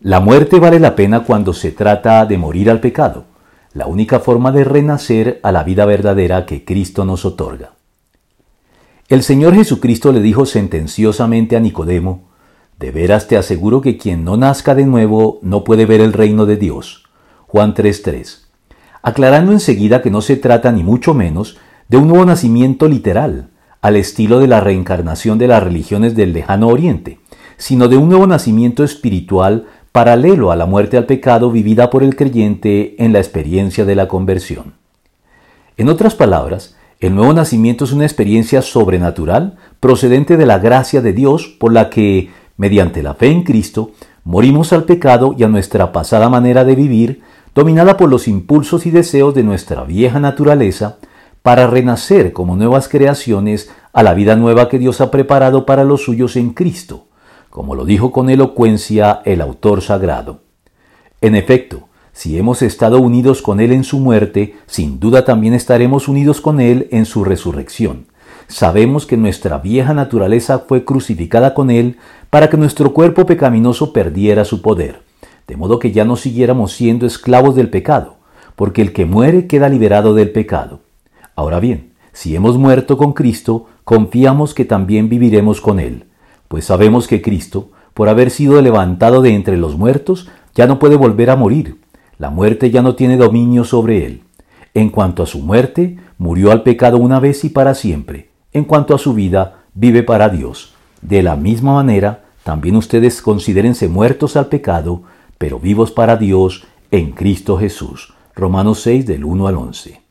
La muerte vale la pena cuando se trata de morir al pecado, la única forma de renacer a la vida verdadera que Cristo nos otorga. El Señor Jesucristo le dijo sentenciosamente a Nicodemo, De veras te aseguro que quien no nazca de nuevo no puede ver el reino de Dios. Juan 3:3. Aclarando enseguida que no se trata ni mucho menos de un nuevo nacimiento literal, al estilo de la reencarnación de las religiones del lejano oriente, sino de un nuevo nacimiento espiritual paralelo a la muerte al pecado vivida por el creyente en la experiencia de la conversión. En otras palabras, el nuevo nacimiento es una experiencia sobrenatural procedente de la gracia de Dios por la que, mediante la fe en Cristo, morimos al pecado y a nuestra pasada manera de vivir, dominada por los impulsos y deseos de nuestra vieja naturaleza, para renacer como nuevas creaciones a la vida nueva que Dios ha preparado para los suyos en Cristo, como lo dijo con elocuencia el autor sagrado. En efecto, si hemos estado unidos con Él en su muerte, sin duda también estaremos unidos con Él en su resurrección. Sabemos que nuestra vieja naturaleza fue crucificada con Él para que nuestro cuerpo pecaminoso perdiera su poder, de modo que ya no siguiéramos siendo esclavos del pecado, porque el que muere queda liberado del pecado. Ahora bien, si hemos muerto con Cristo, confiamos que también viviremos con Él pues sabemos que Cristo, por haber sido levantado de entre los muertos, ya no puede volver a morir. La muerte ya no tiene dominio sobre él. En cuanto a su muerte, murió al pecado una vez y para siempre. En cuanto a su vida, vive para Dios. De la misma manera, también ustedes considérense muertos al pecado, pero vivos para Dios en Cristo Jesús. Romanos 6 del 1 al 11.